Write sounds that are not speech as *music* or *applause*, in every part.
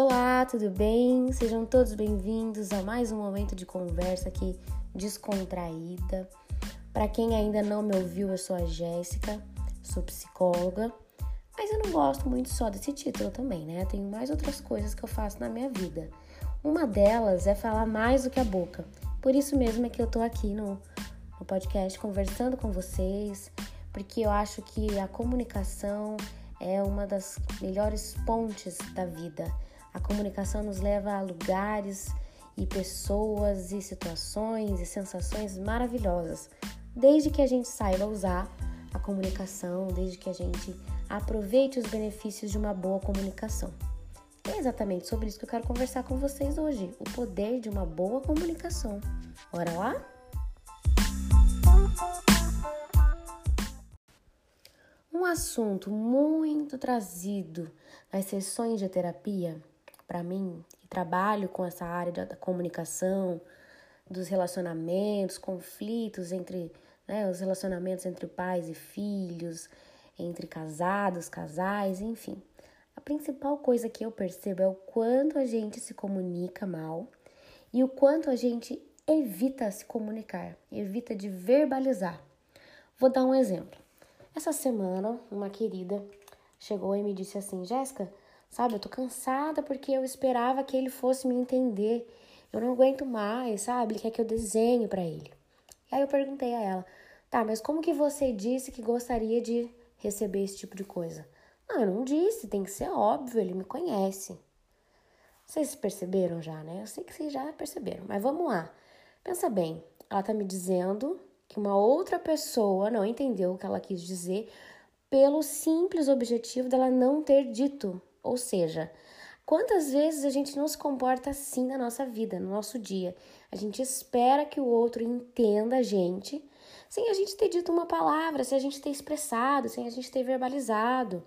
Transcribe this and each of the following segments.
Olá, tudo bem? Sejam todos bem-vindos a mais um momento de conversa aqui descontraída. Para quem ainda não me ouviu, eu sou a Jéssica, sou psicóloga, mas eu não gosto muito só desse título também, né? Tenho mais outras coisas que eu faço na minha vida. Uma delas é falar mais do que a boca. Por isso mesmo é que eu tô aqui no, no podcast conversando com vocês, porque eu acho que a comunicação é uma das melhores pontes da vida. A comunicação nos leva a lugares e pessoas e situações e sensações maravilhosas, desde que a gente saiba usar a comunicação, desde que a gente aproveite os benefícios de uma boa comunicação. É exatamente sobre isso que eu quero conversar com vocês hoje, o poder de uma boa comunicação. Bora lá? Um assunto muito trazido nas sessões de terapia, para mim, que trabalho com essa área da comunicação, dos relacionamentos, conflitos entre né, os relacionamentos entre pais e filhos, entre casados, casais, enfim. A principal coisa que eu percebo é o quanto a gente se comunica mal e o quanto a gente evita se comunicar, evita de verbalizar. Vou dar um exemplo. Essa semana, uma querida chegou e me disse assim: Jéssica, sabe, eu tô cansada porque eu esperava que ele fosse me entender. Eu não aguento mais, sabe? Ele quer que eu desenhe para ele. E aí eu perguntei a ela: tá, mas como que você disse que gostaria de receber esse tipo de coisa? Não, eu não disse, tem que ser óbvio, ele me conhece. Vocês perceberam já, né? Eu sei que vocês já perceberam, mas vamos lá. Pensa bem, ela tá me dizendo que uma outra pessoa não entendeu o que ela quis dizer pelo simples objetivo dela não ter dito. Ou seja, quantas vezes a gente não se comporta assim na nossa vida, no nosso dia? A gente espera que o outro entenda a gente sem a gente ter dito uma palavra, sem a gente ter expressado, sem a gente ter verbalizado.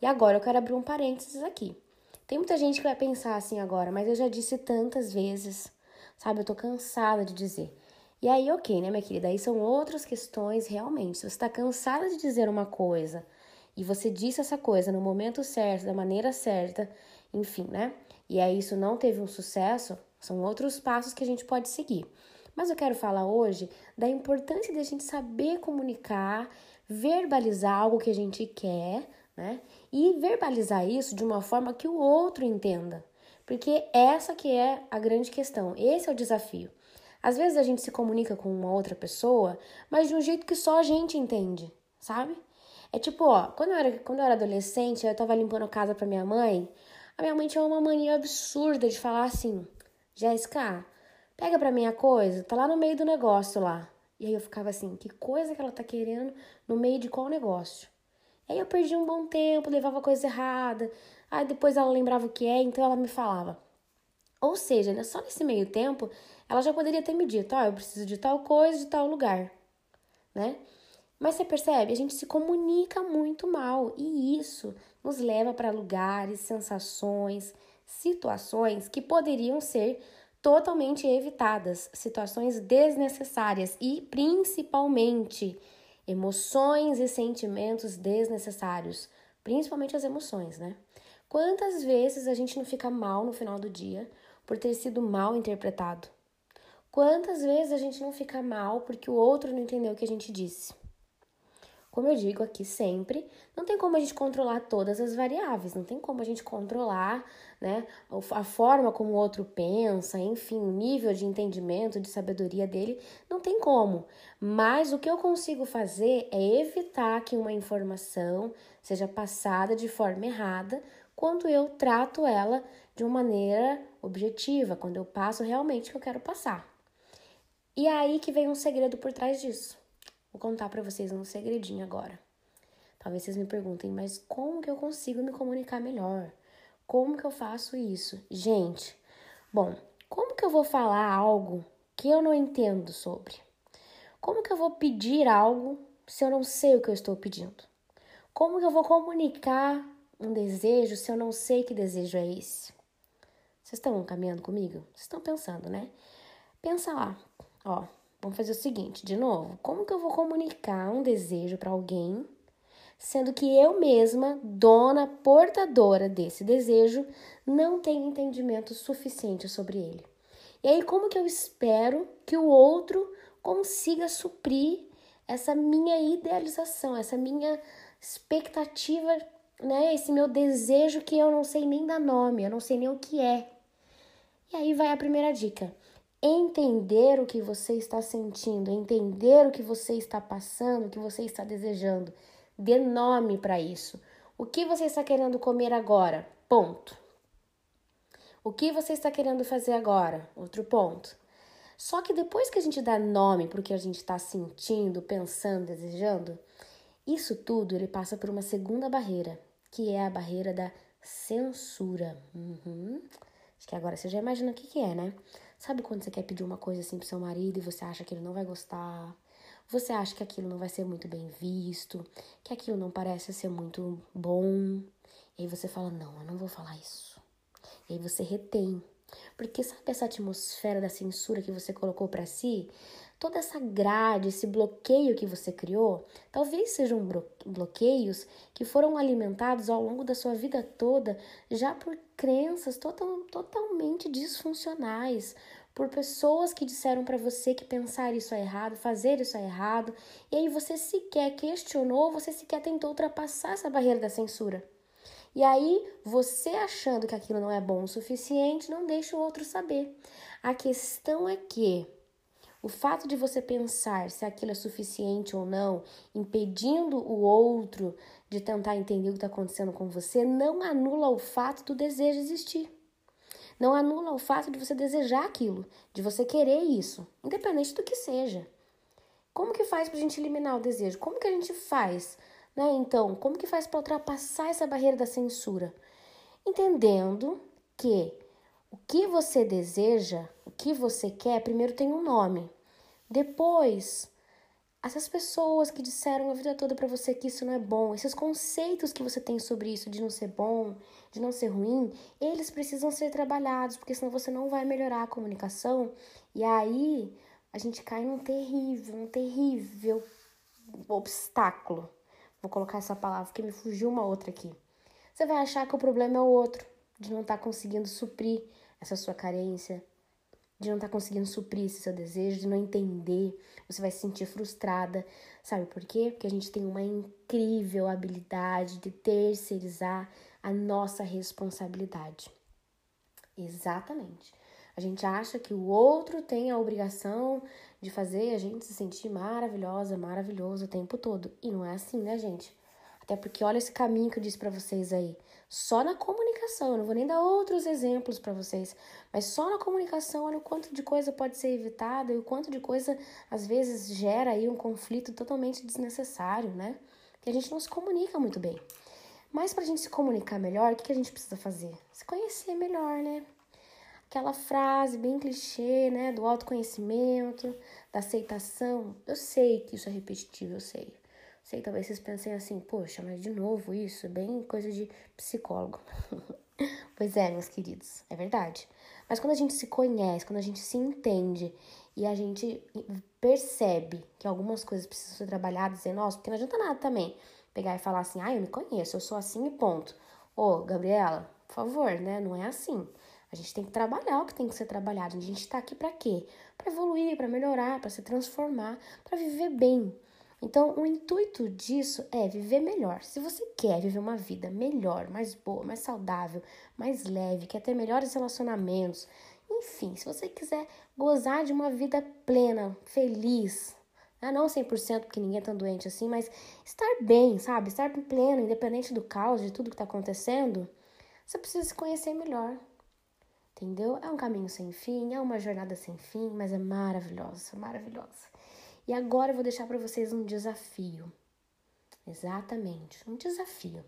E agora eu quero abrir um parênteses aqui. Tem muita gente que vai pensar assim agora, mas eu já disse tantas vezes, sabe? Eu tô cansada de dizer. E aí, ok, né, minha querida? Aí são outras questões realmente. Se você está cansada de dizer uma coisa e você disse essa coisa no momento certo, da maneira certa, enfim, né? E aí isso não teve um sucesso, são outros passos que a gente pode seguir. Mas eu quero falar hoje da importância da gente saber comunicar, verbalizar algo que a gente quer, né? E verbalizar isso de uma forma que o outro entenda. Porque essa que é a grande questão, esse é o desafio. Às vezes a gente se comunica com uma outra pessoa, mas de um jeito que só a gente entende, sabe? É tipo, ó, quando eu era, quando eu era adolescente, eu tava limpando casa pra minha mãe, a minha mãe tinha uma mania absurda de falar assim: Jéssica, pega pra mim a coisa, tá lá no meio do negócio lá. E aí eu ficava assim: que coisa que ela tá querendo no meio de qual negócio? E aí eu perdi um bom tempo, levava coisa errada, aí depois ela lembrava o que é, então ela me falava. Ou seja, né, só nesse meio tempo, ela já poderia ter me dito, ó, oh, eu preciso de tal coisa, de tal lugar, né? Mas você percebe, a gente se comunica muito mal e isso nos leva para lugares, sensações, situações que poderiam ser totalmente evitadas, situações desnecessárias e principalmente emoções e sentimentos desnecessários, principalmente as emoções, né? Quantas vezes a gente não fica mal no final do dia por ter sido mal interpretado? Quantas vezes a gente não fica mal porque o outro não entendeu o que a gente disse? Como eu digo aqui sempre, não tem como a gente controlar todas as variáveis, não tem como a gente controlar né, a forma como o outro pensa, enfim, o nível de entendimento, de sabedoria dele, não tem como. Mas o que eu consigo fazer é evitar que uma informação seja passada de forma errada quando eu trato ela de uma maneira objetiva, quando eu passo realmente o que eu quero passar. E é aí que vem um segredo por trás disso. Vou contar para vocês um segredinho agora. Talvez vocês me perguntem, mas como que eu consigo me comunicar melhor? Como que eu faço isso? Gente, bom, como que eu vou falar algo que eu não entendo sobre? Como que eu vou pedir algo se eu não sei o que eu estou pedindo? Como que eu vou comunicar um desejo se eu não sei que desejo é esse? Vocês estão caminhando comigo? Vocês estão pensando, né? Pensa lá, Ó, vamos fazer o seguinte, de novo. Como que eu vou comunicar um desejo para alguém sendo que eu mesma, dona, portadora desse desejo, não tenho entendimento suficiente sobre ele. E aí, como que eu espero que o outro consiga suprir essa minha idealização, essa minha expectativa, né? Esse meu desejo que eu não sei nem dar nome, eu não sei nem o que é. E aí vai a primeira dica. Entender o que você está sentindo, entender o que você está passando, o que você está desejando. Dê nome para isso. O que você está querendo comer agora? Ponto. O que você está querendo fazer agora? Outro ponto. Só que depois que a gente dá nome para o que a gente está sentindo, pensando, desejando, isso tudo ele passa por uma segunda barreira, que é a barreira da censura. Uhum. Acho que agora você já imagina o que, que é, né? Sabe quando você quer pedir uma coisa assim pro seu marido e você acha que ele não vai gostar? Você acha que aquilo não vai ser muito bem visto, que aquilo não parece ser muito bom. E aí você fala: Não, eu não vou falar isso. E aí você retém. Porque sabe essa atmosfera da censura que você colocou para si? Toda essa grade, esse bloqueio que você criou, talvez sejam bloqueios que foram alimentados ao longo da sua vida toda já por crenças total, totalmente disfuncionais, por pessoas que disseram para você que pensar isso é errado, fazer isso é errado, e aí você sequer questionou, você sequer tentou ultrapassar essa barreira da censura. E aí, você achando que aquilo não é bom o suficiente, não deixa o outro saber. A questão é que o fato de você pensar se aquilo é suficiente ou não, impedindo o outro de tentar entender o que está acontecendo com você, não anula o fato do desejo existir. Não anula o fato de você desejar aquilo, de você querer isso, independente do que seja. Como que faz para a gente eliminar o desejo? Como que a gente faz né? Então, como que faz para ultrapassar essa barreira da censura? Entendendo que o que você deseja, o que você quer, primeiro tem um nome. Depois, essas pessoas que disseram a vida toda para você que isso não é bom, esses conceitos que você tem sobre isso de não ser bom, de não ser ruim, eles precisam ser trabalhados, porque senão você não vai melhorar a comunicação. E aí a gente cai num terrível, um terrível obstáculo Vou colocar essa palavra porque me fugiu uma outra aqui. Você vai achar que o problema é o outro, de não estar tá conseguindo suprir essa sua carência, de não estar tá conseguindo suprir esse seu desejo, de não entender. Você vai se sentir frustrada. Sabe por quê? Porque a gente tem uma incrível habilidade de terceirizar a nossa responsabilidade. Exatamente. A gente acha que o outro tem a obrigação de fazer a gente se sentir maravilhosa, maravilhoso o tempo todo. E não é assim, né, gente? Até porque olha esse caminho que eu disse para vocês aí. Só na comunicação, eu não vou nem dar outros exemplos para vocês, mas só na comunicação, olha o quanto de coisa pode ser evitada e o quanto de coisa às vezes gera aí um conflito totalmente desnecessário, né? Que a gente não se comunica muito bem. Mas para a gente se comunicar melhor, o que, a gente precisa fazer? Se conhecer melhor, né? aquela frase bem clichê, né, do autoconhecimento, da aceitação. Eu sei que isso é repetitivo, eu sei. Sei, talvez vocês pensem assim, poxa, mas de novo isso, bem coisa de psicólogo. *laughs* pois é, meus queridos, é verdade. Mas quando a gente se conhece, quando a gente se entende e a gente percebe que algumas coisas precisam ser trabalhadas em nós, porque não adianta nada também pegar e falar assim, ah, eu me conheço, eu sou assim e ponto. Ô, Gabriela, por favor, né? Não é assim. A gente tem que trabalhar o que tem que ser trabalhado. A gente está aqui para quê? Para evoluir, para melhorar, para se transformar, para viver bem. Então, o intuito disso é viver melhor. Se você quer viver uma vida melhor, mais boa, mais saudável, mais leve, quer ter melhores relacionamentos, enfim, se você quiser gozar de uma vida plena, feliz, né? não 100% porque ninguém é tão doente assim, mas estar bem, sabe? Estar pleno, independente do caos, de tudo que está acontecendo, você precisa se conhecer melhor entendeu? É um caminho sem fim, é uma jornada sem fim, mas é maravilhosa, maravilhosa. E agora eu vou deixar para vocês um desafio. Exatamente, um desafio.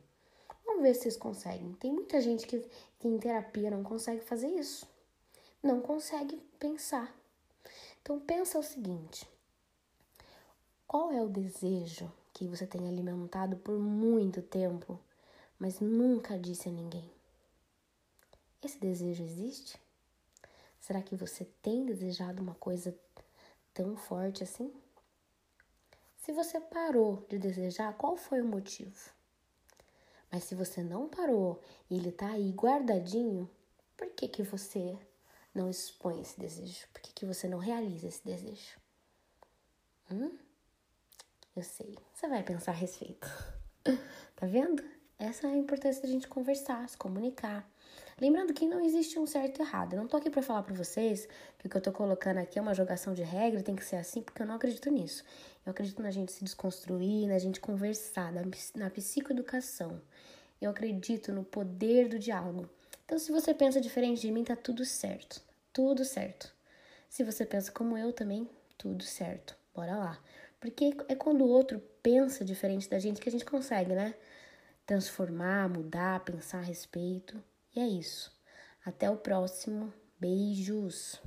Vamos ver se vocês conseguem. Tem muita gente que, que em terapia não consegue fazer isso. Não consegue pensar. Então pensa o seguinte: qual é o desejo que você tem alimentado por muito tempo, mas nunca disse a ninguém? Esse desejo existe? Será que você tem desejado uma coisa tão forte assim? Se você parou de desejar, qual foi o motivo? Mas se você não parou e ele tá aí guardadinho, por que que você não expõe esse desejo? Por que que você não realiza esse desejo? Hum? Eu sei. Você vai pensar a respeito. *laughs* tá vendo? Essa é a importância da gente conversar, se comunicar. Lembrando que não existe um certo e errado. Eu não tô aqui para falar para vocês que o que eu tô colocando aqui é uma jogação de regra, tem que ser assim, porque eu não acredito nisso. Eu acredito na gente se desconstruir, na gente conversar, na, na psicoeducação. Eu acredito no poder do diálogo. Então, se você pensa diferente de mim, tá tudo certo. Tudo certo. Se você pensa como eu também, tudo certo. Bora lá. Porque é quando o outro pensa diferente da gente que a gente consegue, né? Transformar, mudar, pensar a respeito. E é isso. Até o próximo. Beijos!